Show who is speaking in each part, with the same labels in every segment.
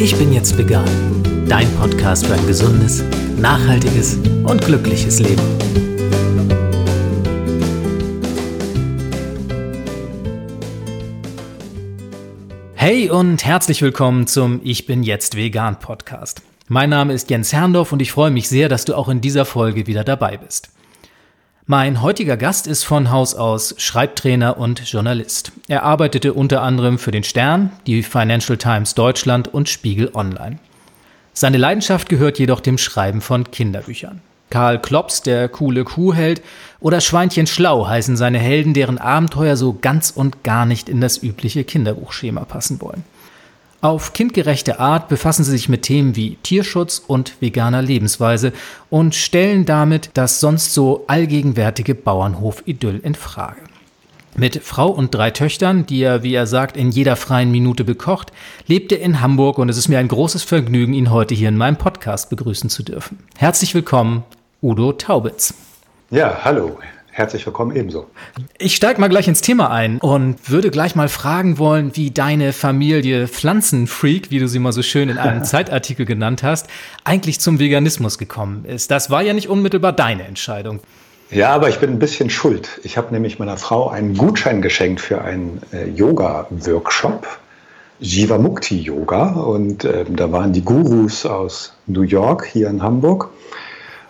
Speaker 1: Ich bin jetzt vegan. Dein Podcast für ein gesundes, nachhaltiges und glückliches Leben. Hey und herzlich willkommen zum Ich bin jetzt vegan Podcast. Mein Name ist Jens Herrndorf und ich freue mich sehr, dass du auch in dieser Folge wieder dabei bist. Mein heutiger Gast ist von Haus aus Schreibtrainer und Journalist. Er arbeitete unter anderem für den Stern, die Financial Times Deutschland und Spiegel Online. Seine Leidenschaft gehört jedoch dem Schreiben von Kinderbüchern. Karl Klops, der coole Kuhheld, oder Schweinchen Schlau heißen seine Helden, deren Abenteuer so ganz und gar nicht in das übliche Kinderbuchschema passen wollen. Auf kindgerechte Art befassen sie sich mit Themen wie Tierschutz und veganer Lebensweise und stellen damit das sonst so allgegenwärtige Bauernhof-Idyll in Frage. Mit Frau und drei Töchtern, die er, wie er sagt, in jeder freien Minute bekocht, lebt er in Hamburg und es ist mir ein großes Vergnügen, ihn heute hier in meinem Podcast begrüßen zu dürfen. Herzlich willkommen, Udo Taubitz.
Speaker 2: Ja, hallo. Herzlich willkommen ebenso.
Speaker 1: Ich steige mal gleich ins Thema ein und würde gleich mal fragen wollen, wie deine Familie Pflanzenfreak, wie du sie mal so schön in einem Zeitartikel genannt hast, eigentlich zum Veganismus gekommen ist. Das war ja nicht unmittelbar deine Entscheidung.
Speaker 2: Ja, aber ich bin ein bisschen schuld. Ich habe nämlich meiner Frau einen Gutschein geschenkt für einen äh, Yoga-Workshop, Jivamukti Yoga. Und äh, da waren die Gurus aus New York hier in Hamburg.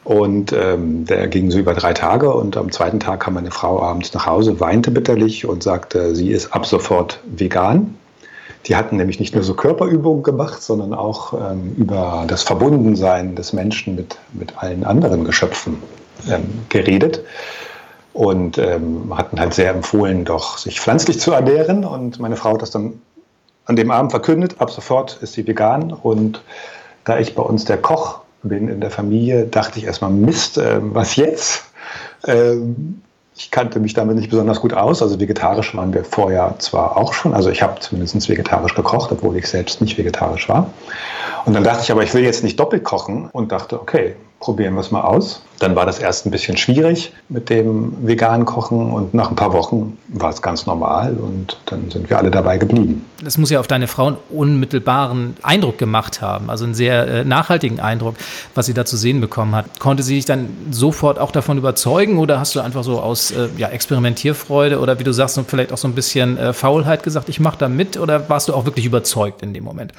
Speaker 2: Und ähm, der ging so über drei Tage und am zweiten Tag kam meine Frau abends nach Hause, weinte bitterlich und sagte, sie ist ab sofort vegan. Die hatten nämlich nicht nur so Körperübungen gemacht, sondern auch ähm, über das Verbundensein des Menschen mit, mit allen anderen Geschöpfen ähm, geredet und ähm, hatten halt sehr empfohlen, doch sich pflanzlich zu ernähren. Und meine Frau hat das dann an dem Abend verkündet, ab sofort ist sie vegan. Und da ich bei uns der Koch bin in der Familie, dachte ich erstmal, Mist, äh, was jetzt? Ähm, ich kannte mich damit nicht besonders gut aus. Also vegetarisch waren wir vorher zwar auch schon, also ich habe zumindest vegetarisch gekocht, obwohl ich selbst nicht vegetarisch war. Und dann dachte ich aber, ich will jetzt nicht doppelt kochen und dachte, okay, probieren wir es mal aus. Dann war das erst ein bisschen schwierig mit dem veganen Kochen und nach ein paar Wochen war es ganz normal und dann sind wir alle dabei geblieben.
Speaker 1: Das muss ja auf deine Frau einen unmittelbaren Eindruck gemacht haben, also einen sehr äh, nachhaltigen Eindruck, was sie da zu sehen bekommen hat. Konnte sie dich dann sofort auch davon überzeugen oder hast du einfach so aus äh, ja, Experimentierfreude oder wie du sagst, vielleicht auch so ein bisschen äh, Faulheit gesagt, ich mache da mit oder warst du auch wirklich überzeugt in dem Moment?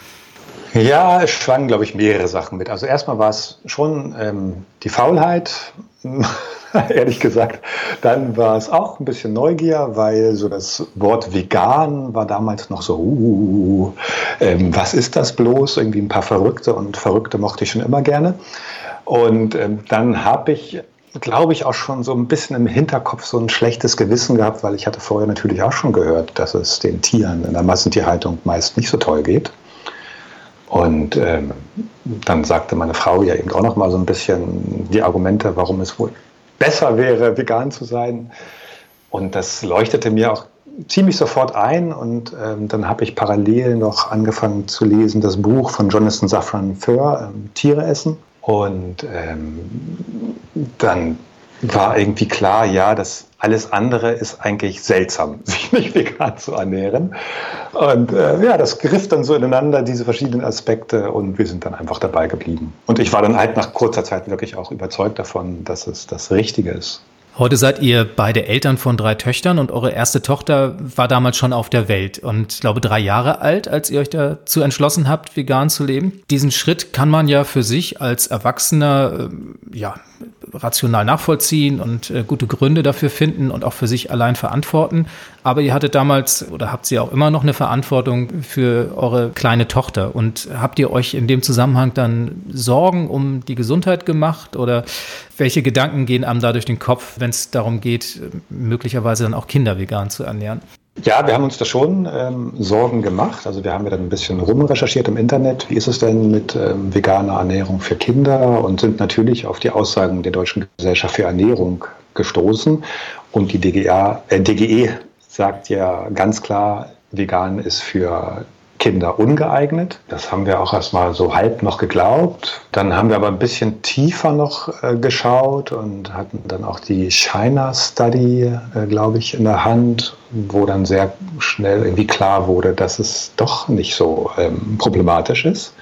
Speaker 2: Ja, es schwangen, glaube ich, mehrere Sachen mit. Also erstmal war es schon ähm, die Faulheit, ehrlich gesagt. Dann war es auch ein bisschen Neugier, weil so das Wort vegan war damals noch so, uh, ähm, was ist das bloß? Irgendwie ein paar Verrückte und Verrückte mochte ich schon immer gerne. Und ähm, dann habe ich glaube ich, auch schon so ein bisschen im Hinterkopf so ein schlechtes Gewissen gehabt, weil ich hatte vorher natürlich auch schon gehört, dass es den Tieren in der Massentierhaltung meist nicht so toll geht. Und ähm, dann sagte meine Frau ja eben auch noch mal so ein bisschen die Argumente, warum es wohl besser wäre, vegan zu sein. Und das leuchtete mir auch ziemlich sofort ein. Und ähm, dann habe ich parallel noch angefangen zu lesen das Buch von Jonathan Safran Foer, ähm, Tiere essen. Und ähm, dann war irgendwie klar, ja, das alles andere ist eigentlich seltsam, sich nicht vegan zu ernähren. Und äh, ja, das griff dann so ineinander, diese verschiedenen Aspekte, und wir sind dann einfach dabei geblieben. Und ich war dann halt nach kurzer Zeit wirklich auch überzeugt davon, dass es das Richtige ist.
Speaker 1: Heute seid ihr beide Eltern von drei Töchtern und eure erste Tochter war damals schon auf der Welt und ich glaube drei Jahre alt, als ihr euch dazu entschlossen habt, vegan zu leben. Diesen Schritt kann man ja für sich als Erwachsener äh, ja rational nachvollziehen und äh, gute Gründe dafür finden und auch für sich allein verantworten. Aber ihr hattet damals oder habt sie auch immer noch eine Verantwortung für eure kleine Tochter. Und habt ihr euch in dem Zusammenhang dann Sorgen um die Gesundheit gemacht oder welche Gedanken gehen einem da durch den Kopf, wenn es darum geht, möglicherweise dann auch Kinder vegan zu ernähren?
Speaker 2: Ja, wir haben uns da schon ähm, Sorgen gemacht. Also wir haben ja dann ein bisschen rumrecherchiert im Internet. Wie ist es denn mit ähm, veganer Ernährung für Kinder? Und sind natürlich auf die Aussagen der Deutschen Gesellschaft für Ernährung gestoßen. Und die DGA, äh, DGE sagt ja ganz klar, vegan ist für Kinder ungeeignet. Das haben wir auch erstmal so halb noch geglaubt. Dann haben wir aber ein bisschen tiefer noch äh, geschaut und hatten dann auch die China Study, äh, glaube ich, in der Hand, wo dann sehr schnell irgendwie klar wurde, dass es doch nicht so ähm, problematisch ist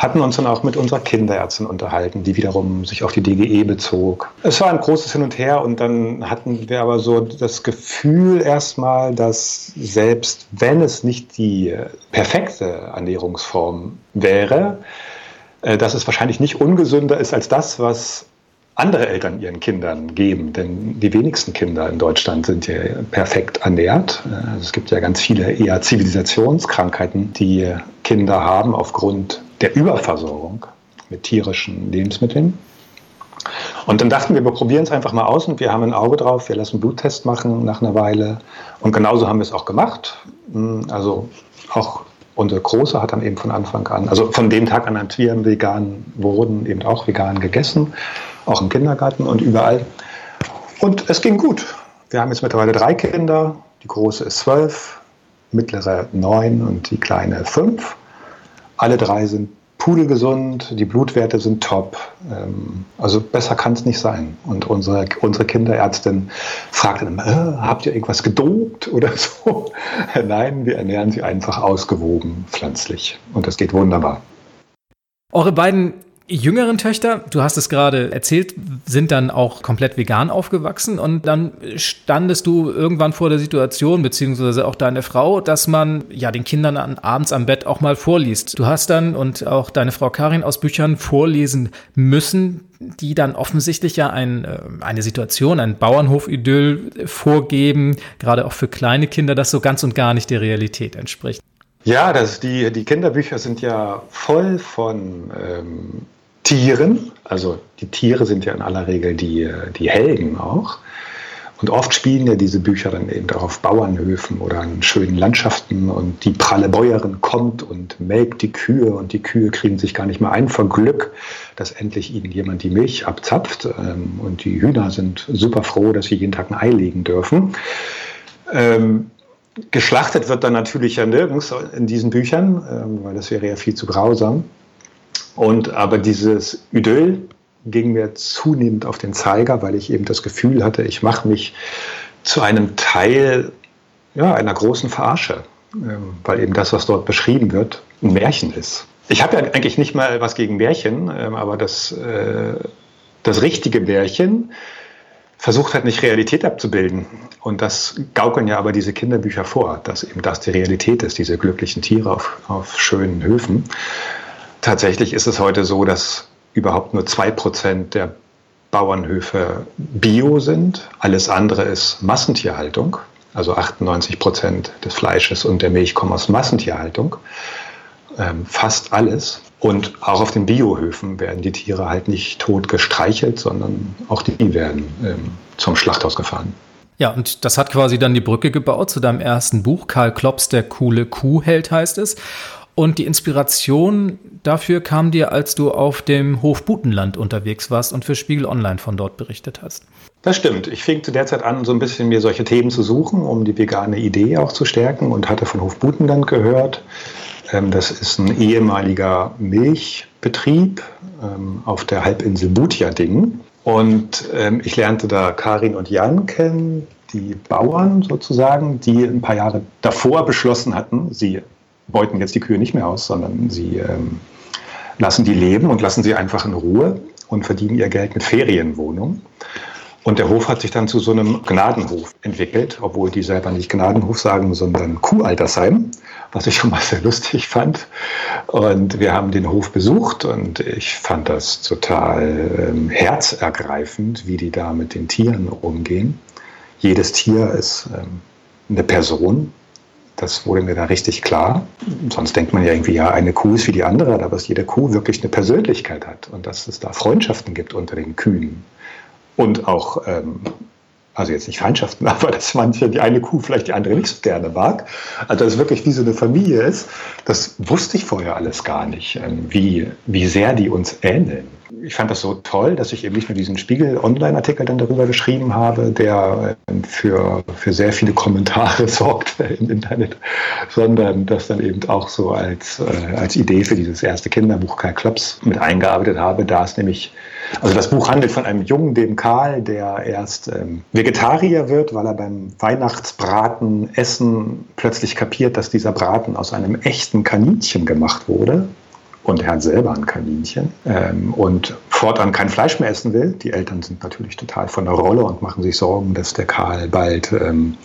Speaker 2: hatten uns dann auch mit unserer Kinderärztin unterhalten, die wiederum sich auf die DGE bezog. Es war ein großes Hin und Her und dann hatten wir aber so das Gefühl erstmal, dass selbst wenn es nicht die perfekte Ernährungsform wäre, äh, dass es wahrscheinlich nicht ungesünder ist als das, was andere Eltern ihren Kindern geben. Denn die wenigsten Kinder in Deutschland sind ja perfekt ernährt. Also es gibt ja ganz viele eher Zivilisationskrankheiten, die Kinder haben aufgrund der Überversorgung mit tierischen Lebensmitteln. Und dann dachten wir, wir probieren es einfach mal aus und wir haben ein Auge drauf, wir lassen einen Bluttest machen nach einer Weile. Und genauso haben wir es auch gemacht. Hm, also auch unsere Große hat dann eben von Anfang an, also von dem Tag an, als wir vegan wurden, eben auch vegan gegessen, auch im Kindergarten und überall. Und es ging gut. Wir haben jetzt mittlerweile drei Kinder. Die große ist zwölf, mittlere neun und die kleine fünf. Alle drei sind pudelgesund, die Blutwerte sind top. Ähm, also besser kann es nicht sein. Und unsere, unsere Kinderärztin fragt dann immer, äh, habt ihr irgendwas gedopt oder so? Nein, wir ernähren sie einfach ausgewogen pflanzlich. Und das geht wunderbar.
Speaker 1: Eure beiden jüngeren Töchter, du hast es gerade erzählt, sind dann auch komplett vegan aufgewachsen und dann standest du irgendwann vor der Situation, beziehungsweise auch deine Frau, dass man ja den Kindern an, abends am Bett auch mal vorliest. Du hast dann und auch deine Frau Karin aus Büchern vorlesen müssen, die dann offensichtlich ja ein, äh, eine Situation, ein Bauernhof-Idyll vorgeben, gerade auch für kleine Kinder, das so ganz und gar nicht der Realität entspricht.
Speaker 2: Ja, das, die, die Kinderbücher sind ja voll von ähm, Tieren. Also die Tiere sind ja in aller Regel die, die Helden auch. Und oft spielen ja diese Bücher dann eben auch auf Bauernhöfen oder in schönen Landschaften und die pralle Bäuerin kommt und melkt die Kühe und die Kühe kriegen sich gar nicht mehr ein vor Glück, dass endlich ihnen jemand die Milch abzapft. Ähm, und die Hühner sind super froh, dass sie jeden Tag ein Ei legen dürfen. Ähm, geschlachtet wird dann natürlich ja nirgends in diesen Büchern, ähm, weil das wäre ja viel zu grausam. Und aber dieses Idyll ging mir zunehmend auf den Zeiger, weil ich eben das Gefühl hatte, ich mache mich zu einem Teil ja, einer großen Verarsche, ähm, weil eben das, was dort beschrieben wird, ein Märchen ist. Ich habe ja eigentlich nicht mal was gegen Märchen, ähm, aber das, äh, das richtige Märchen versucht halt nicht Realität abzubilden. Und das gaukeln ja aber diese Kinderbücher vor, dass eben das die Realität ist, diese glücklichen Tiere auf, auf schönen Höfen. Tatsächlich ist es heute so, dass überhaupt nur zwei Prozent der Bauernhöfe bio sind. Alles andere ist Massentierhaltung. Also 98 Prozent des Fleisches und der Milch kommen aus Massentierhaltung. Ähm, fast alles. Und auch auf den Biohöfen werden die Tiere halt nicht tot gestreichelt, sondern auch die werden ähm, zum Schlachthaus gefahren.
Speaker 1: Ja, und das hat quasi dann die Brücke gebaut zu deinem ersten Buch. Karl Klops, der coole Kuhheld heißt es. Und die Inspiration dafür kam dir, als du auf dem Hof Butenland unterwegs warst und für Spiegel Online von dort berichtet hast.
Speaker 2: Das stimmt. Ich fing zu der Zeit an, so ein bisschen mir solche Themen zu suchen, um die vegane Idee auch zu stärken und hatte von Hof Butenland gehört. Ähm, das ist ein ehemaliger Milchbetrieb ähm, auf der Halbinsel Butjading. Und ähm, ich lernte da Karin und Jan kennen, die Bauern sozusagen, die ein paar Jahre davor beschlossen hatten, sie beuten jetzt die Kühe nicht mehr aus, sondern sie ähm, lassen die leben und lassen sie einfach in Ruhe und verdienen ihr Geld mit Ferienwohnungen. Und der Hof hat sich dann zu so einem Gnadenhof entwickelt, obwohl die selber nicht Gnadenhof sagen, sondern Kuhaltersheim, was ich schon mal sehr lustig fand. Und wir haben den Hof besucht und ich fand das total ähm, herzergreifend, wie die da mit den Tieren umgehen. Jedes Tier ist ähm, eine Person, das wurde mir da richtig klar. Sonst denkt man ja irgendwie, ja, eine Kuh ist wie die andere, aber dass jede Kuh wirklich eine Persönlichkeit hat und dass es da Freundschaften gibt unter den Kühen. Und auch, ähm, also jetzt nicht Feindschaften, aber dass manche die eine Kuh vielleicht die andere nicht so gerne mag. Also dass es wirklich wie so eine Familie ist, das wusste ich vorher alles gar nicht, ähm, wie, wie sehr die uns ähneln. Ich fand das so toll, dass ich eben nicht nur diesen Spiegel-Online-Artikel dann darüber geschrieben habe, der ähm, für, für sehr viele Kommentare sorgt im Internet, sondern das dann eben auch so als, äh, als Idee für dieses erste Kinderbuch Karl Klops mit eingearbeitet habe. Da ist nämlich, also das Buch handelt von einem Jungen, dem Karl, der erst ähm, Vegetarier wird, weil er beim Weihnachtsbraten Essen plötzlich kapiert, dass dieser Braten aus einem echten Kaninchen gemacht wurde und er hat selber ein Kaninchen ähm, und fortan kein Fleisch mehr essen will. Die Eltern sind natürlich total von der Rolle und machen sich Sorgen, dass der Karl bald ähm,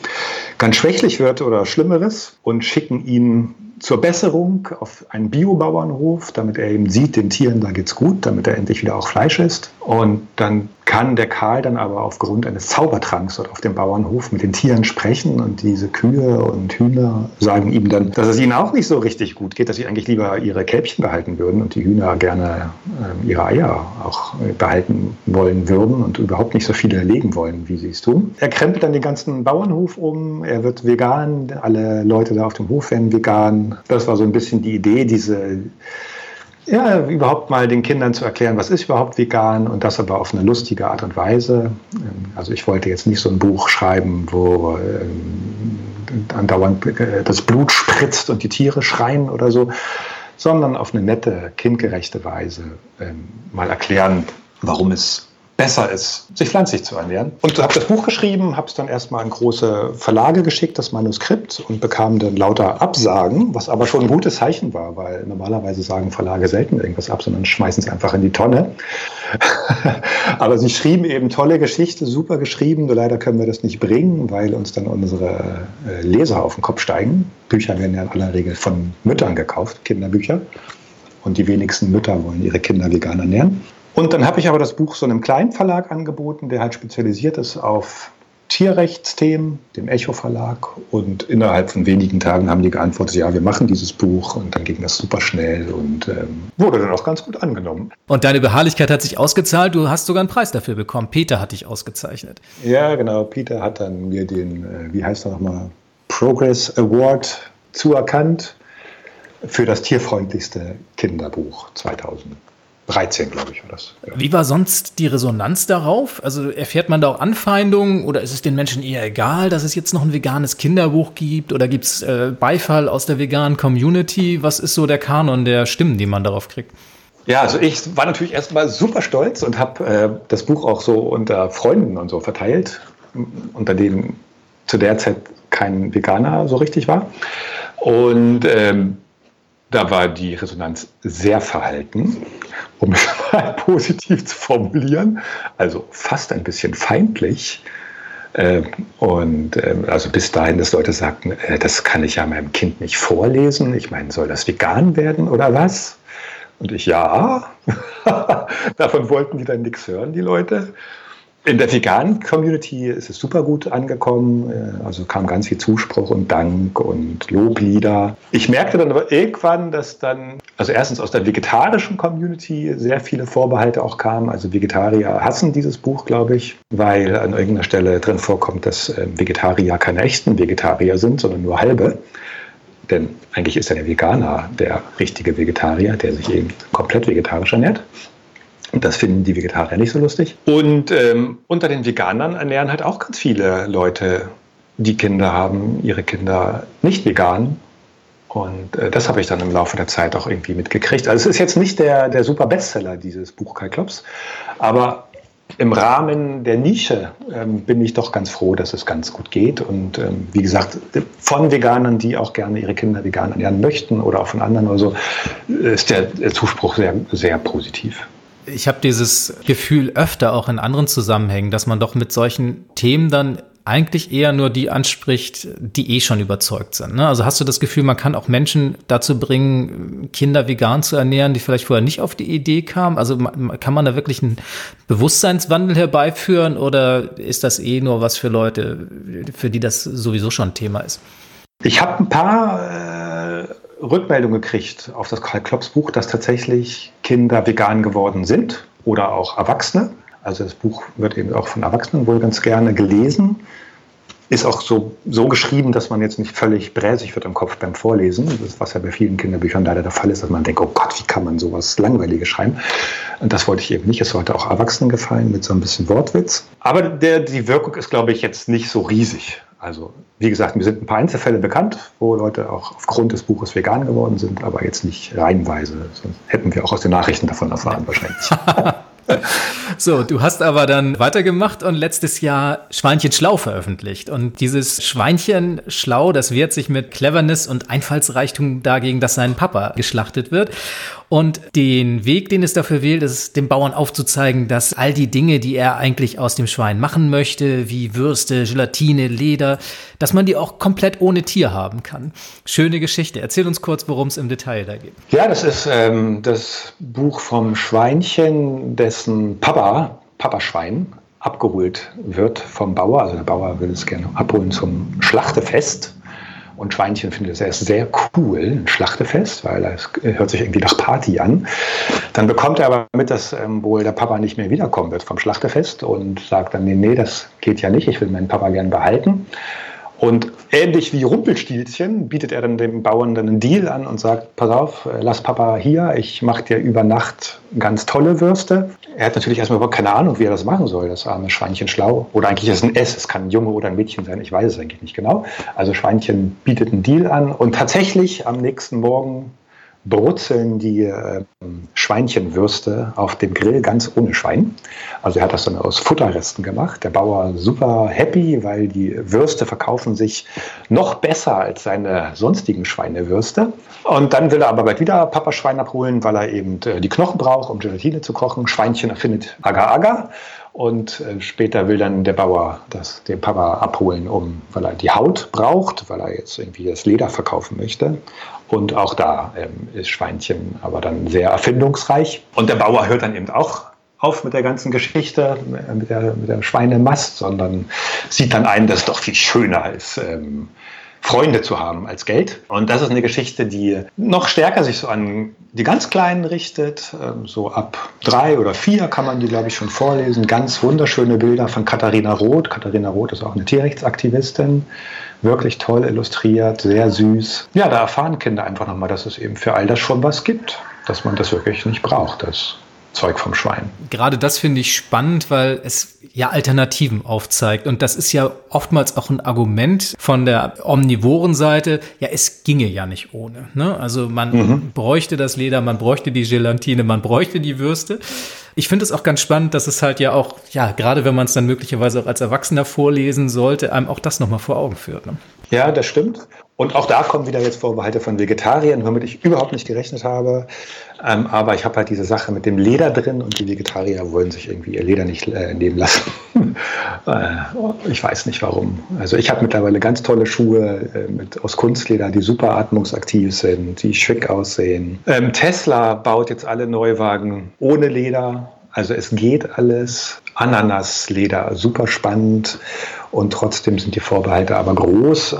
Speaker 2: ganz schwächlich wird oder Schlimmeres und schicken ihn zur Besserung auf einen Biobauernhof, damit er eben sieht, den Tieren, da geht's gut, damit er endlich wieder auch Fleisch isst. Und dann kann der Karl dann aber aufgrund eines Zaubertranks dort auf dem Bauernhof mit den Tieren sprechen und diese Kühe und Hühner sagen ihm dann, dass es ihnen auch nicht so richtig gut geht, dass sie eigentlich lieber ihre Kälbchen behalten würden und die Hühner gerne äh, ihre Eier auch äh, behalten wollen würden und überhaupt nicht so viele legen wollen, wie sie es tun. Er krempelt dann den ganzen Bauernhof um, er wird vegan, alle Leute da auf dem Hof werden vegan. Das war so ein bisschen die Idee, diese ja, überhaupt mal den Kindern zu erklären, was ist überhaupt vegan und das aber auf eine lustige Art und Weise. Ähm, also ich wollte jetzt nicht so ein Buch schreiben, wo ähm, andauernd äh, das Blut spritzt und die Tiere schreien oder so, sondern auf eine nette, kindgerechte Weise ähm, mal erklären, warum es besser ist, sich pflanzlich zu ernähren. Und habe das Buch geschrieben, habe es dann erstmal an große Verlage geschickt, das Manuskript, und bekam dann lauter Absagen, was aber schon ein gutes Zeichen war, weil normalerweise sagen Verlage selten irgendwas ab, sondern schmeißen es einfach in die Tonne. aber sie schrieben eben tolle Geschichte, super geschrieben, nur leider können wir das nicht bringen, weil uns dann unsere äh, Leser auf den Kopf steigen. Bücher werden ja in aller Regel von Müttern gekauft, Kinderbücher. Und die wenigsten Mütter wollen ihre Kinder vegan ernähren. Und dann habe ich aber das Buch so einem kleinen Verlag angeboten, der halt spezialisiert ist auf Tierrechtsthemen, dem Echo Verlag. Und innerhalb von wenigen Tagen haben die geantwortet, ja, wir machen dieses Buch. Und dann ging das super schnell und ähm, wurde dann auch ganz gut angenommen.
Speaker 1: Und deine Beharrlichkeit hat sich ausgezahlt. Du hast sogar einen Preis dafür bekommen. Peter hat dich ausgezeichnet.
Speaker 2: Ja, genau. Peter hat dann mir den, äh, wie heißt er nochmal, Progress Award zuerkannt für das tierfreundlichste Kinderbuch 2000. 13, glaube ich, war das.
Speaker 1: Ja. Wie war sonst die Resonanz darauf? Also erfährt man da auch Anfeindungen oder ist es den Menschen eher egal, dass es jetzt noch ein veganes Kinderbuch gibt oder gibt es äh, Beifall aus der veganen Community? Was ist so der Kanon der Stimmen, die man darauf kriegt?
Speaker 2: Ja, also ich war natürlich erstmal super stolz und habe äh, das Buch auch so unter Freunden und so verteilt, unter denen zu der Zeit kein Veganer so richtig war. Und ähm, da war die Resonanz sehr verhalten, um es mal positiv zu formulieren, also fast ein bisschen feindlich. Ähm, und ähm, also bis dahin, dass Leute sagten, äh, das kann ich ja meinem Kind nicht vorlesen. Ich meine, soll das vegan werden oder was? Und ich, ja, davon wollten die dann nichts hören, die Leute. In der veganen Community ist es super gut angekommen. Äh, also kam ganz viel Zuspruch und Dank und Loblieder. Ich merkte dann aber irgendwann, dass dann, also erstens aus der vegetarischen Community sehr viele Vorbehalte auch kamen. Also Vegetarier hassen dieses Buch, glaube ich, weil an irgendeiner Stelle drin vorkommt, dass äh, Vegetarier keine echten Vegetarier sind, sondern nur halbe. Denn eigentlich ist ja der Veganer der richtige Vegetarier, der sich eben komplett vegetarisch ernährt. Das finden die Vegetarier nicht so lustig. Und ähm, unter den Veganern ernähren halt auch ganz viele Leute, die Kinder haben, ihre Kinder nicht vegan. Und äh, das habe ich dann im Laufe der Zeit auch irgendwie mitgekriegt. Also es ist jetzt nicht der, der super Bestseller, dieses Buch Kai Klops, aber im Rahmen der Nische ähm, bin ich doch ganz froh, dass es ganz gut geht. Und ähm, wie gesagt, von Veganern, die auch gerne ihre Kinder vegan ernähren möchten oder auch von anderen oder so, ist der Zuspruch sehr, sehr positiv.
Speaker 1: Ich habe dieses Gefühl öfter auch in anderen Zusammenhängen, dass man doch mit solchen Themen dann eigentlich eher nur die anspricht, die eh schon überzeugt sind. Ne? Also hast du das Gefühl, man kann auch Menschen dazu bringen, Kinder vegan zu ernähren, die vielleicht vorher nicht auf die Idee kamen? Also kann man da wirklich einen Bewusstseinswandel herbeiführen oder ist das eh nur was für Leute, für die das sowieso schon ein Thema ist?
Speaker 2: Ich habe ein paar äh, Rückmeldung gekriegt auf das Karl Klopps Buch, dass tatsächlich Kinder vegan geworden sind oder auch Erwachsene. Also das Buch wird eben auch von Erwachsenen wohl ganz gerne gelesen. ist auch so, so geschrieben, dass man jetzt nicht völlig bräsig wird im Kopf beim Vorlesen, das, was ja bei vielen Kinderbüchern leider der Fall ist, dass man denkt, oh Gott, wie kann man sowas Langweiliges schreiben? Und das wollte ich eben nicht. Es sollte auch Erwachsenen gefallen mit so ein bisschen Wortwitz. Aber der, die Wirkung ist, glaube ich, jetzt nicht so riesig. Also, wie gesagt, mir sind ein paar Einzelfälle bekannt, wo Leute auch aufgrund des Buches vegan geworden sind, aber jetzt nicht reihenweise. Sonst hätten wir auch aus den Nachrichten davon erfahren, wahrscheinlich.
Speaker 1: so, du hast aber dann weitergemacht und letztes Jahr Schweinchen Schlau veröffentlicht. Und dieses Schweinchen Schlau, das wehrt sich mit Cleverness und Einfallsreichtum dagegen, dass sein Papa geschlachtet wird. Und den Weg, den es dafür wählt, ist dem Bauern aufzuzeigen, dass all die Dinge, die er eigentlich aus dem Schwein machen möchte, wie Würste, Gelatine, Leder, dass man die auch komplett ohne Tier haben kann. Schöne Geschichte. Erzähl uns kurz, worum es im Detail da geht.
Speaker 2: Ja, das ist ähm, das Buch vom Schweinchen, dessen Papa, Papaschwein, abgeholt wird vom Bauer. Also der Bauer will es gerne abholen zum Schlachtefest. Und Schweinchen findet es erst sehr cool, ein Schlachtefest, weil es hört sich irgendwie nach Party an. Dann bekommt er aber mit, dass ähm, wohl der Papa nicht mehr wiederkommen wird vom Schlachtefest und sagt dann, nee, nee, das geht ja nicht, ich will meinen Papa gern behalten. Und ähnlich wie Rumpelstilzchen bietet er dann dem Bauern dann einen Deal an und sagt, pass auf, äh, lass Papa hier, ich mache dir über Nacht ganz tolle Würste. Er hat natürlich erstmal überhaupt keine Ahnung, wie er das machen soll, das arme Schweinchen schlau. Oder eigentlich ist es ein S, es kann ein Junge oder ein Mädchen sein, ich weiß es eigentlich nicht genau. Also Schweinchen bietet einen Deal an und tatsächlich am nächsten Morgen brutzeln die äh, Schweinchenwürste auf dem Grill ganz ohne Schwein. Also er hat das dann aus Futterresten gemacht. Der Bauer super happy, weil die Würste verkaufen sich noch besser als seine sonstigen Schweinewürste. Und dann will er aber bald wieder Papa Schwein abholen, weil er eben äh, die Knochen braucht, um Gelatine zu kochen. Schweinchen erfindet Agar-Agar. Und äh, später will dann der Bauer das, den Papa abholen, um, weil er die Haut braucht, weil er jetzt irgendwie das Leder verkaufen möchte. Und auch da ähm, ist Schweinchen aber dann sehr erfindungsreich. Und der Bauer hört dann eben auch auf mit der ganzen Geschichte, mit der, mit der Schweinemast, sondern sieht dann ein, dass es doch viel schöner ist, ähm, Freunde zu haben als Geld. Und das ist eine Geschichte, die noch stärker sich so an die ganz Kleinen richtet. Ähm, so ab drei oder vier kann man die, glaube ich, schon vorlesen. Ganz wunderschöne Bilder von Katharina Roth. Katharina Roth ist auch eine Tierrechtsaktivistin wirklich toll illustriert, sehr süß. Ja, da erfahren Kinder einfach nochmal, dass es eben für all das schon was gibt, dass man das wirklich nicht braucht, das Zeug vom Schwein.
Speaker 1: Gerade das finde ich spannend, weil es ja Alternativen aufzeigt. Und das ist ja oftmals auch ein Argument von der omnivoren Seite. Ja, es ginge ja nicht ohne. Ne? Also man mhm. bräuchte das Leder, man bräuchte die Gelatine, man bräuchte die Würste. Ich finde es auch ganz spannend, dass es halt ja auch, ja, gerade wenn man es dann möglicherweise auch als Erwachsener vorlesen sollte, einem auch das nochmal vor Augen führt. Ne?
Speaker 2: Ja, das stimmt. Und auch da kommen wieder jetzt Vorbehalte von Vegetariern, womit ich überhaupt nicht gerechnet habe. Ähm, aber ich habe halt diese Sache mit dem Leder drin und die Vegetarier wollen sich irgendwie ihr Leder nicht äh, nehmen lassen. Äh, ich weiß nicht warum. Also ich habe mittlerweile ganz tolle Schuhe äh, mit, aus Kunstleder, die super atmungsaktiv sind, die schick aussehen. Ähm, Tesla baut jetzt alle Neuwagen ohne Leder. Also es geht alles. Ananasleder, super spannend. Und trotzdem sind die Vorbehalte aber groß.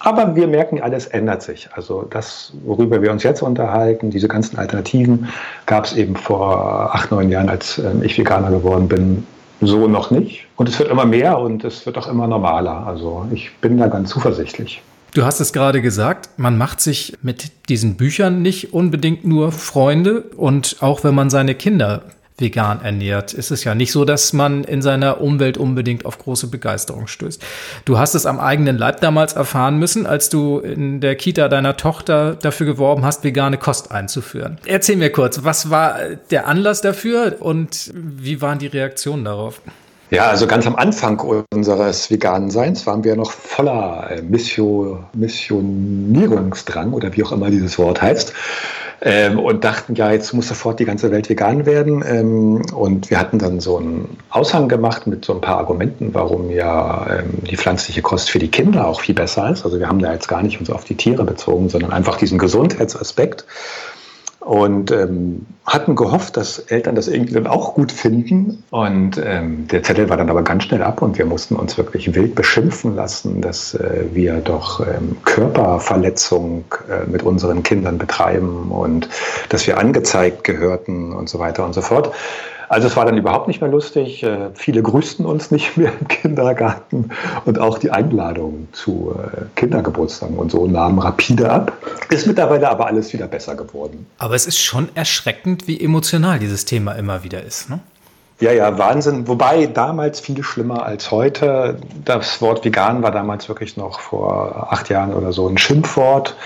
Speaker 2: Aber wir merken, alles ändert sich. Also das, worüber wir uns jetzt unterhalten, diese ganzen Alternativen, gab es eben vor acht, neun Jahren, als ähm, ich Veganer geworden bin, so noch nicht. Und es wird immer mehr und es wird auch immer normaler. Also ich bin da ganz zuversichtlich.
Speaker 1: Du hast es gerade gesagt, man macht sich mit diesen Büchern nicht unbedingt nur Freunde und auch wenn man seine Kinder vegan ernährt, ist es ja nicht so, dass man in seiner Umwelt unbedingt auf große Begeisterung stößt. Du hast es am eigenen Leib damals erfahren müssen, als du in der Kita deiner Tochter dafür geworben hast, vegane Kost einzuführen. Erzähl mir kurz, was war der Anlass dafür und wie waren die Reaktionen darauf?
Speaker 2: Ja, also ganz am Anfang unseres veganen Seins waren wir noch voller äh, Mission, Missionierungsdrang oder wie auch immer dieses Wort heißt ähm, und dachten, ja, jetzt muss sofort die ganze Welt vegan werden. Ähm, und wir hatten dann so einen Aushang gemacht mit so ein paar Argumenten, warum ja ähm, die pflanzliche Kost für die Kinder auch viel besser ist. Also wir haben da jetzt gar nicht uns auf die Tiere bezogen, sondern einfach diesen Gesundheitsaspekt und ähm, hatten gehofft, dass Eltern das irgendwie dann auch gut finden. Und ähm, der Zettel war dann aber ganz schnell ab und wir mussten uns wirklich wild beschimpfen lassen, dass äh, wir doch ähm, Körperverletzung äh, mit unseren Kindern betreiben und dass wir angezeigt gehörten und so weiter und so fort. Also es war dann überhaupt nicht mehr lustig. Äh, viele grüßten uns nicht mehr im Kindergarten und auch die Einladungen zu äh, Kindergeburtstagen und so nahmen rapide ab. Ist mittlerweile aber alles wieder besser geworden.
Speaker 1: Aber es ist schon erschreckend, wie emotional dieses Thema immer wieder ist. Ne?
Speaker 2: Ja, ja, Wahnsinn. Wobei damals viel schlimmer als heute. Das Wort vegan war damals wirklich noch vor acht Jahren oder so ein Schimpfwort.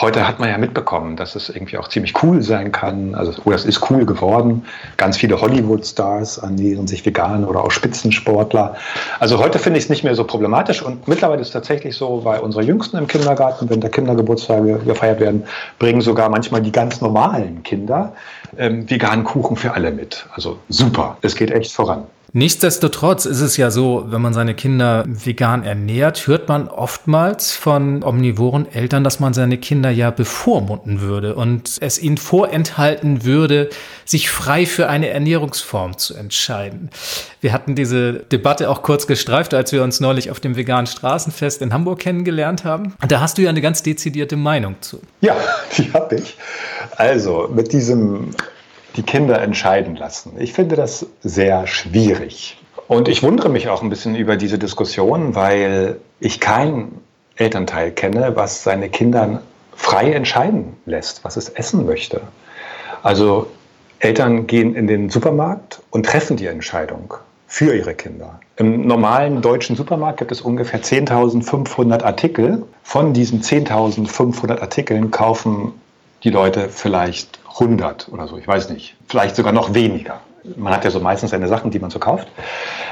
Speaker 2: Heute hat man ja mitbekommen, dass es irgendwie auch ziemlich cool sein kann. Also, oder es ist cool geworden. Ganz viele Hollywood-Stars ernähren sich vegan oder auch Spitzensportler. Also heute finde ich es nicht mehr so problematisch. Und mittlerweile ist es tatsächlich so, bei unserer Jüngsten im Kindergarten, wenn da Kindergeburtstage gefeiert werden, bringen sogar manchmal die ganz normalen Kinder ähm, veganen Kuchen für alle mit. Also super. Es geht echt voran.
Speaker 1: Nichtsdestotrotz ist es ja so, wenn man seine Kinder vegan ernährt, hört man oftmals von omnivoren Eltern, dass man seine Kinder ja bevormunden würde und es ihnen vorenthalten würde, sich frei für eine Ernährungsform zu entscheiden. Wir hatten diese Debatte auch kurz gestreift, als wir uns neulich auf dem veganen Straßenfest in Hamburg kennengelernt haben. Und da hast du ja eine ganz dezidierte Meinung zu.
Speaker 2: Ja, die habe ich. Also mit diesem die Kinder entscheiden lassen. Ich finde das sehr schwierig. Und ich wundere mich auch ein bisschen über diese Diskussion, weil ich kein Elternteil kenne, was seine Kinder frei entscheiden lässt, was es essen möchte. Also Eltern gehen in den Supermarkt und treffen die Entscheidung für ihre Kinder. Im normalen deutschen Supermarkt gibt es ungefähr 10.500 Artikel. Von diesen 10.500 Artikeln kaufen die Leute vielleicht 100 oder so, ich weiß nicht, vielleicht sogar noch weniger. Man hat ja so meistens seine Sachen, die man so kauft.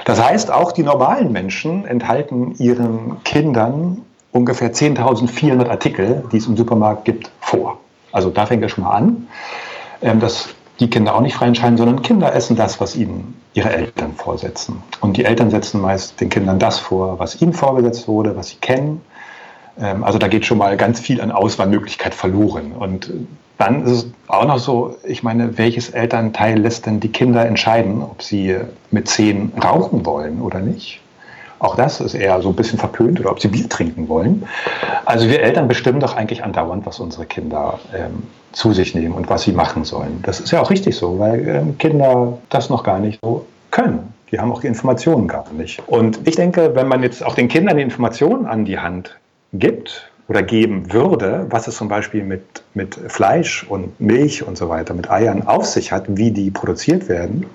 Speaker 2: Das heißt, auch die normalen Menschen enthalten ihren Kindern ungefähr 10.400 Artikel, die es im Supermarkt gibt, vor. Also da fängt es schon mal an, ähm, dass die Kinder auch nicht frei entscheiden, sondern Kinder essen das, was ihnen ihre Eltern vorsetzen. Und die Eltern setzen meist den Kindern das vor, was ihnen vorgesetzt wurde, was sie kennen. Ähm, also da geht schon mal ganz viel an Auswahlmöglichkeit verloren. Und dann ist es auch noch so, ich meine, welches Elternteil lässt denn die Kinder entscheiden, ob sie mit zehn rauchen wollen oder nicht? Auch das ist eher so ein bisschen verpönt oder ob sie Bier trinken wollen. Also wir Eltern bestimmen doch eigentlich andauernd, was unsere Kinder ähm, zu sich nehmen und was sie machen sollen. Das ist ja auch richtig so, weil ähm, Kinder das noch gar nicht so können. Die haben auch die Informationen gar nicht. Und ich denke, wenn man jetzt auch den Kindern die Informationen an die Hand gibt, oder geben würde, was es zum Beispiel mit, mit Fleisch und Milch und so weiter, mit Eiern auf sich hat, wie die produziert werden,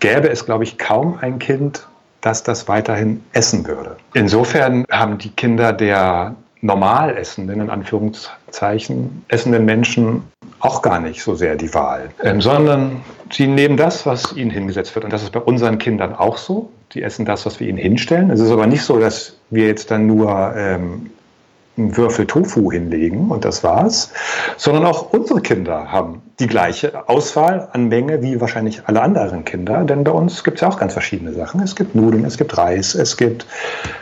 Speaker 2: gäbe es, glaube ich, kaum ein Kind, das das weiterhin essen würde. Insofern haben die Kinder der normal essenden, in Anführungszeichen, essenden Menschen auch gar nicht so sehr die Wahl, ähm, sondern sie nehmen das, was ihnen hingesetzt wird. Und das ist bei unseren Kindern auch so. Die essen das, was wir ihnen hinstellen. Es ist aber nicht so, dass wir jetzt dann nur ähm, einen Würfel Tofu hinlegen und das war's, sondern auch unsere Kinder haben die gleiche Auswahl an Menge wie wahrscheinlich alle anderen Kinder, denn bei uns gibt es ja auch ganz verschiedene Sachen. Es gibt Nudeln, es gibt Reis, es gibt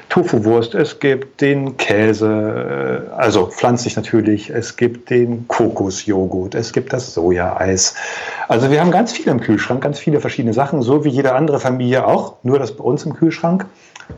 Speaker 2: Tofuwurst, es gibt den Käse, äh, also pflanzlich natürlich, es gibt den Kokosjoghurt, es gibt das Sojaeis. Also wir haben ganz viel im Kühlschrank, ganz viele verschiedene Sachen, so wie jede andere Familie auch, nur dass bei uns im Kühlschrank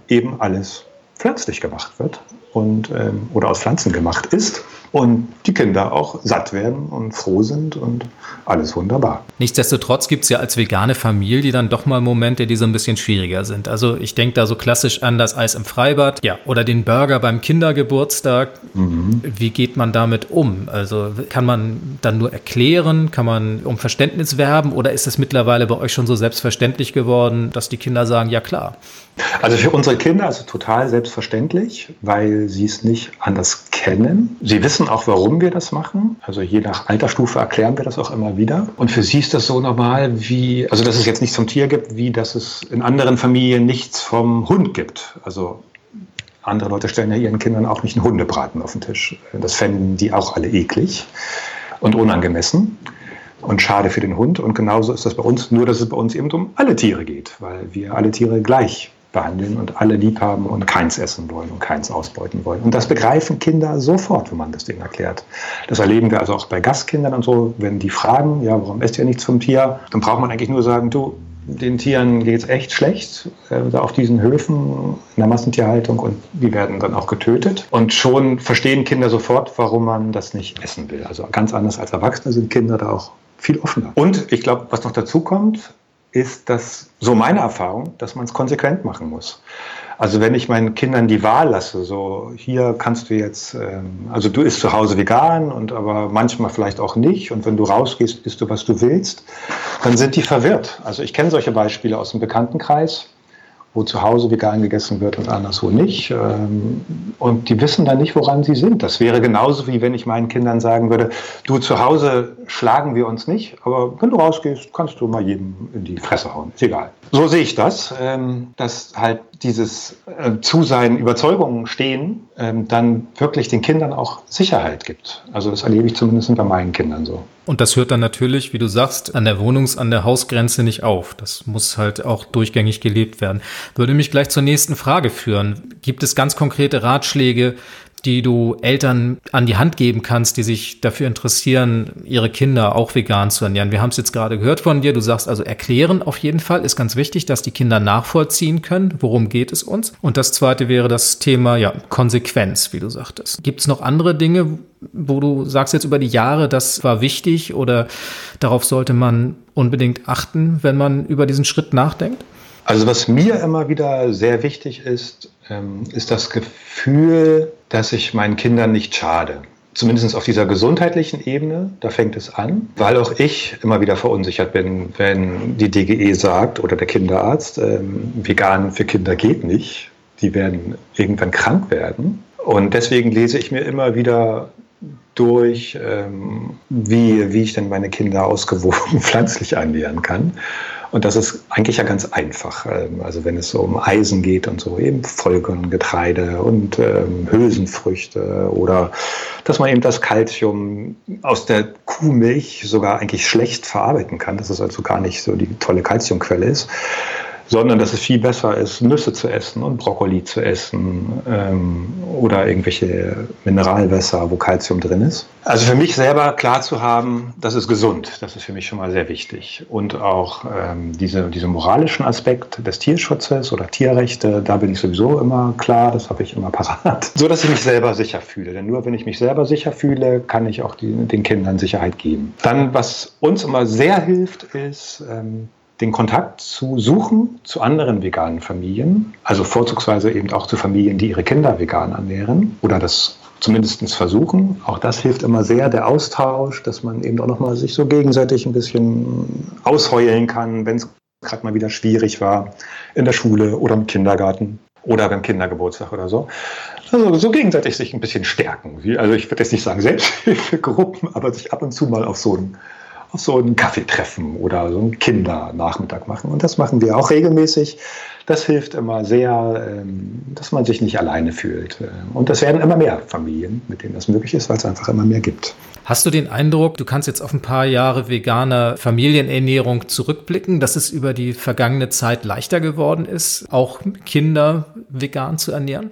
Speaker 2: eben alles pflanzlich gemacht wird und, ähm, oder aus Pflanzen gemacht ist und die Kinder auch satt werden und froh sind und alles wunderbar.
Speaker 1: Nichtsdestotrotz gibt es ja als vegane Familie dann doch mal Momente, die so ein bisschen schwieriger sind. Also ich denke da so klassisch an das Eis im Freibad ja, oder den Burger beim Kindergeburtstag. Mhm. Wie geht man damit um? Also kann man dann nur erklären, kann man um Verständnis werben oder ist es mittlerweile bei euch schon so selbstverständlich geworden, dass die Kinder sagen, ja klar?
Speaker 2: Also für unsere Kinder ist es total selbstverständlich, weil sie es nicht anders kennen. Sie wissen auch, warum wir das machen. Also je nach Altersstufe erklären wir das auch immer wieder. Und für sie ist das so normal wie, also dass es jetzt nichts zum Tier gibt, wie dass es in anderen Familien nichts vom Hund gibt. Also andere Leute stellen ja ihren Kindern auch nicht einen Hundebraten auf den Tisch. Das fänden die auch alle eklig und unangemessen und schade für den Hund. Und genauso ist das bei uns, nur dass es bei uns eben um alle Tiere geht, weil wir alle Tiere gleich behandeln und alle lieb haben und keins essen wollen und keins ausbeuten wollen. Und das begreifen Kinder sofort, wenn man das denen erklärt. Das erleben wir also auch bei Gastkindern und so, wenn die fragen, ja, warum esst ihr nichts vom Tier? Dann braucht man eigentlich nur sagen, du, den Tieren geht es echt schlecht, äh, auf diesen Höfen in der Massentierhaltung und die werden dann auch getötet. Und schon verstehen Kinder sofort, warum man das nicht essen will. Also ganz anders als Erwachsene sind Kinder da auch viel offener. Und ich glaube, was noch dazu kommt, ist das so meine Erfahrung, dass man es konsequent machen muss. Also wenn ich meinen Kindern die Wahl lasse, so hier kannst du jetzt, ähm, also du isst zu Hause vegan und aber manchmal vielleicht auch nicht und wenn du rausgehst, isst du, was du willst, dann sind die verwirrt. Also ich kenne solche Beispiele aus dem Bekanntenkreis wo zu Hause vegan gegessen wird und anderswo nicht. Ähm, und die wissen dann nicht, woran sie sind. Das wäre genauso wie wenn ich meinen Kindern sagen würde, du zu Hause schlagen wir uns nicht, aber wenn du rausgehst, kannst du mal jedem in die Fresse hauen. Ist egal. So sehe ich das, ähm, dass halt dieses äh, zu seinen Überzeugungen stehen, ähm, dann wirklich den Kindern auch Sicherheit gibt. Also das erlebe ich zumindest bei meinen Kindern so.
Speaker 1: Und das hört dann natürlich, wie du sagst, an der Wohnungs-, an der Hausgrenze nicht auf. Das muss halt auch durchgängig gelebt werden. Würde mich gleich zur nächsten Frage führen. Gibt es ganz konkrete Ratschläge, die du Eltern an die Hand geben kannst, die sich dafür interessieren, ihre Kinder auch vegan zu ernähren. Wir haben es jetzt gerade gehört von dir. Du sagst also erklären auf jeden Fall ist ganz wichtig, dass die Kinder nachvollziehen können, worum geht es uns. Und das zweite wäre das Thema ja Konsequenz, wie du sagtest. Gibt es noch andere Dinge, wo du sagst jetzt über die Jahre, das war wichtig oder darauf sollte man unbedingt achten, wenn man über diesen Schritt nachdenkt?
Speaker 2: Also was mir immer wieder sehr wichtig ist, ist das Gefühl, dass ich meinen Kindern nicht schade. Zumindest auf dieser gesundheitlichen Ebene, da fängt es an, weil auch ich immer wieder verunsichert bin, wenn die DGE sagt oder der Kinderarzt, ähm, vegan für Kinder geht nicht, die werden irgendwann krank werden. Und deswegen lese ich mir immer wieder durch, ähm, wie, wie ich denn meine Kinder ausgewogen pflanzlich ernähren kann. Und das ist eigentlich ja ganz einfach. Ähm, also wenn es so um Eisen geht und so, eben Vollkorngetreide und ähm, Hülsenfrüchte oder dass man eben das Kalzium aus der Kuhmilch sogar eigentlich schlecht verarbeiten kann, dass es also gar nicht so die tolle Kalziumquelle ist sondern dass es viel besser ist, Nüsse zu essen und Brokkoli zu essen ähm, oder irgendwelche Mineralwässer, wo Kalzium drin ist. Also für mich selber klar zu haben, das ist gesund, das ist für mich schon mal sehr wichtig. Und auch ähm, diese, diese moralischen Aspekt des Tierschutzes oder Tierrechte, da bin ich sowieso immer klar, das habe ich immer parat, so dass ich mich selber sicher fühle. Denn nur wenn ich mich selber sicher fühle, kann ich auch die, den Kindern Sicherheit geben. Dann, was uns immer sehr hilft, ist, ähm, den Kontakt zu suchen zu anderen veganen Familien, also vorzugsweise eben auch zu Familien, die ihre Kinder vegan ernähren oder das zumindest versuchen. Auch das hilft immer sehr, der Austausch, dass man eben auch nochmal sich so gegenseitig ein bisschen ausheulen kann, wenn es gerade mal wieder schwierig war in der Schule oder im Kindergarten oder beim Kindergeburtstag oder so. Also so gegenseitig sich ein bisschen stärken. Also ich würde jetzt nicht sagen Selbsthilfegruppen, aber sich ab und zu mal auf so ein so ein Kaffeetreffen oder so einen Kindernachmittag machen. Und das machen wir auch regelmäßig. Das hilft immer sehr, ähm, dass man sich nicht alleine fühlt. Ähm, und das werden immer mehr Familien, mit denen das möglich ist, weil es einfach immer mehr gibt.
Speaker 1: Hast du den Eindruck, du kannst jetzt auf ein paar Jahre veganer Familienernährung zurückblicken, dass es über die vergangene Zeit leichter geworden ist, auch Kinder vegan zu ernähren?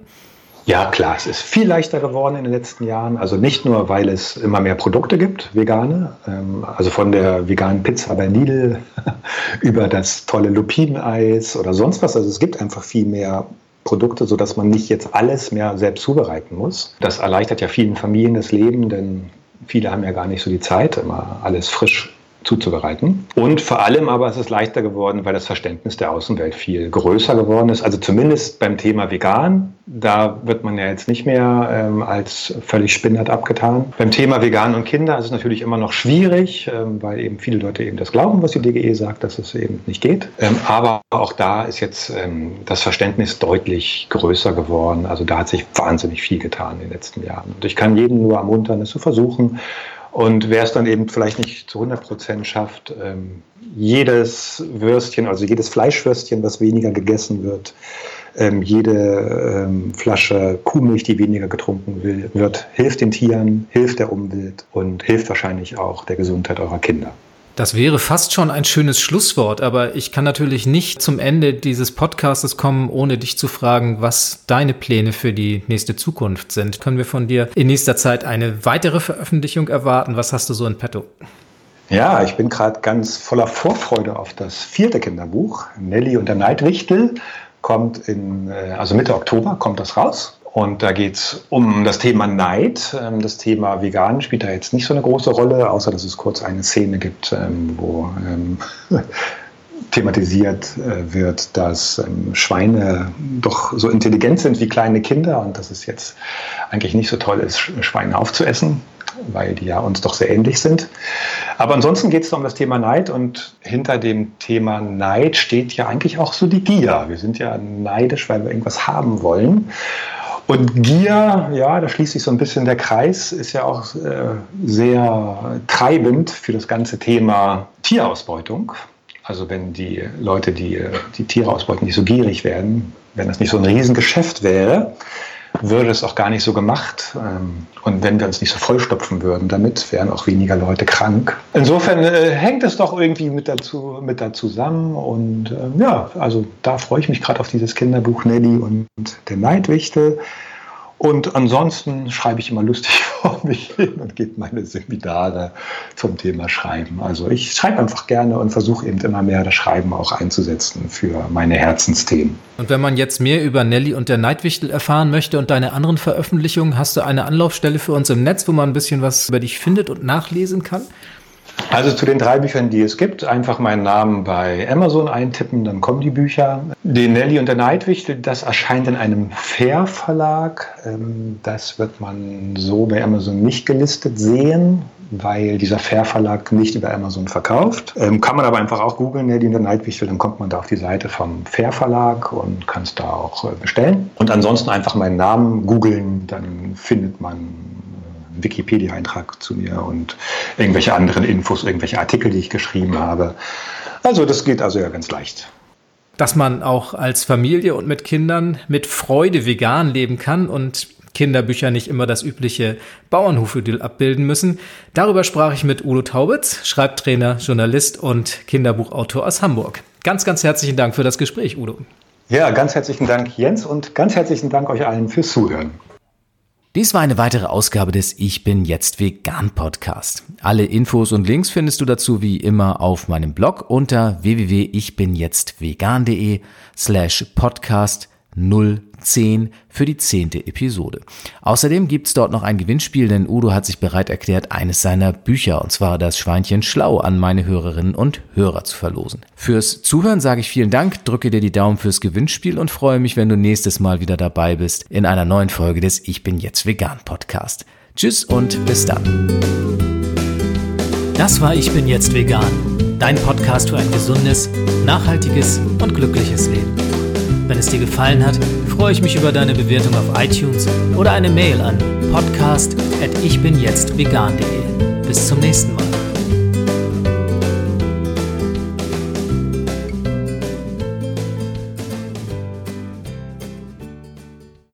Speaker 2: Ja, klar, es ist viel leichter geworden in den letzten Jahren. Also nicht nur, weil es immer mehr Produkte gibt, vegane, ähm, also von der veganen Pizza bei Lidl über das tolle Lupineneis oder sonst was. Also es gibt einfach viel mehr Produkte, sodass man nicht jetzt alles mehr selbst zubereiten muss. Das erleichtert ja vielen Familien das Leben, denn viele haben ja gar nicht so die Zeit, immer alles frisch zuzubereiten. Und vor allem aber ist es leichter geworden, weil das Verständnis der Außenwelt viel größer geworden ist. Also zumindest beim Thema vegan, da wird man ja jetzt nicht mehr ähm, als völlig spinnert abgetan. Beim Thema vegan und Kinder ist es natürlich immer noch schwierig, ähm, weil eben viele Leute eben das glauben, was die DGE sagt, dass es eben nicht geht. Ähm, aber auch da ist jetzt ähm, das Verständnis deutlich größer geworden. Also da hat sich wahnsinnig viel getan in den letzten Jahren. Und ich kann jeden nur ermuntern, es zu versuchen. Und wer es dann eben vielleicht nicht zu 100 Prozent schafft, ähm, jedes Würstchen, also jedes Fleischwürstchen, was weniger gegessen wird, ähm, jede ähm, Flasche Kuhmilch, die weniger getrunken wird, hilft den Tieren, hilft der Umwelt und hilft wahrscheinlich auch der Gesundheit eurer Kinder.
Speaker 1: Das wäre fast schon ein schönes Schlusswort, aber ich kann natürlich nicht zum Ende dieses Podcastes kommen, ohne dich zu fragen, was deine Pläne für die nächste Zukunft sind. Können wir von dir in nächster Zeit eine weitere Veröffentlichung erwarten? Was hast du so in petto?
Speaker 2: Ja, ich bin gerade ganz voller Vorfreude auf das vierte Kinderbuch. Nelly und der Neidwichtel kommt in, äh, also Mitte Oktober kommt das raus. Und da geht es um das Thema Neid. Ähm, das Thema Vegan spielt da jetzt nicht so eine große Rolle, außer dass es kurz eine Szene gibt, ähm, wo ähm, thematisiert äh, wird, dass Schweine doch so intelligent sind wie kleine Kinder und dass es jetzt eigentlich nicht so toll ist, Schweine aufzuessen, weil die ja uns doch sehr ähnlich sind. Aber ansonsten geht es um das Thema Neid und hinter dem Thema Neid steht ja eigentlich auch so die Gier. Wir sind ja neidisch, weil wir irgendwas haben wollen. Und Gier, ja, da schließt sich so ein bisschen der Kreis, ist ja auch äh, sehr treibend für das ganze Thema Tierausbeutung. Also wenn die Leute, die die Tiere ausbeuten, nicht so gierig werden, wenn das nicht so ein Riesengeschäft wäre, würde es auch gar nicht so gemacht. Ähm, und wenn wir uns nicht so vollstopfen würden damit, wären auch weniger Leute krank. Insofern äh, hängt es doch irgendwie mit dazu, mit da zusammen. Und äh, ja, also da freue ich mich gerade auf dieses Kinderbuch Nelly und der Neidwichtel. Und ansonsten schreibe ich immer lustig vor mich hin und gebe meine Seminare zum Thema Schreiben. Also ich schreibe einfach gerne und versuche eben immer mehr das Schreiben auch einzusetzen für meine Herzensthemen.
Speaker 1: Und wenn man jetzt mehr über Nelly und der Neidwichtel erfahren möchte und deine anderen Veröffentlichungen, hast du eine Anlaufstelle für uns im Netz, wo man ein bisschen was über dich findet und nachlesen kann?
Speaker 2: Also zu den drei Büchern, die es gibt, einfach meinen Namen bei Amazon eintippen, dann kommen die Bücher. Den Nelly und der Neidwichtel, das erscheint in einem Fair-Verlag. Ähm, das wird man so bei Amazon nicht gelistet sehen, weil dieser Fair-Verlag nicht über Amazon verkauft. Ähm, kann man aber einfach auch googeln, Nelly und der Neidwichtel, dann kommt man da auf die Seite vom Fair-Verlag und kann es da auch äh, bestellen. Und ansonsten einfach meinen Namen googeln, dann findet man Wikipedia-Eintrag zu mir und irgendwelche anderen Infos, irgendwelche Artikel, die ich geschrieben habe. Also das geht also ja ganz leicht.
Speaker 1: Dass man auch als Familie und mit Kindern mit Freude vegan leben kann und Kinderbücher nicht immer das übliche Bauernhofidyll abbilden müssen. Darüber sprach ich mit Udo Taubitz, Schreibtrainer, Journalist und Kinderbuchautor aus Hamburg. Ganz, ganz herzlichen Dank für das Gespräch, Udo.
Speaker 2: Ja, ganz herzlichen Dank, Jens, und ganz herzlichen Dank euch allen fürs Zuhören.
Speaker 1: Dies war eine weitere Ausgabe des Ich bin jetzt vegan Podcast. Alle Infos und Links findest du dazu wie immer auf meinem Blog unter www.ichbinjetztvegan.de slash podcast 010 für die zehnte Episode. Außerdem gibt's dort noch ein Gewinnspiel, denn Udo hat sich bereit erklärt, eines seiner Bücher, und zwar das Schweinchen Schlau, an meine Hörerinnen und Hörer zu verlosen. Fürs Zuhören sage ich vielen Dank, drücke dir die Daumen fürs Gewinnspiel und freue mich, wenn du nächstes Mal wieder dabei bist in einer neuen Folge des Ich bin jetzt vegan Podcast. Tschüss und bis dann. Das war Ich bin jetzt vegan, dein Podcast für ein gesundes, nachhaltiges und glückliches Leben. Wenn es dir gefallen hat, freue ich mich über deine Bewertung auf iTunes oder eine Mail an podcast@ichbinjetztvegan.de. Bis zum nächsten Mal.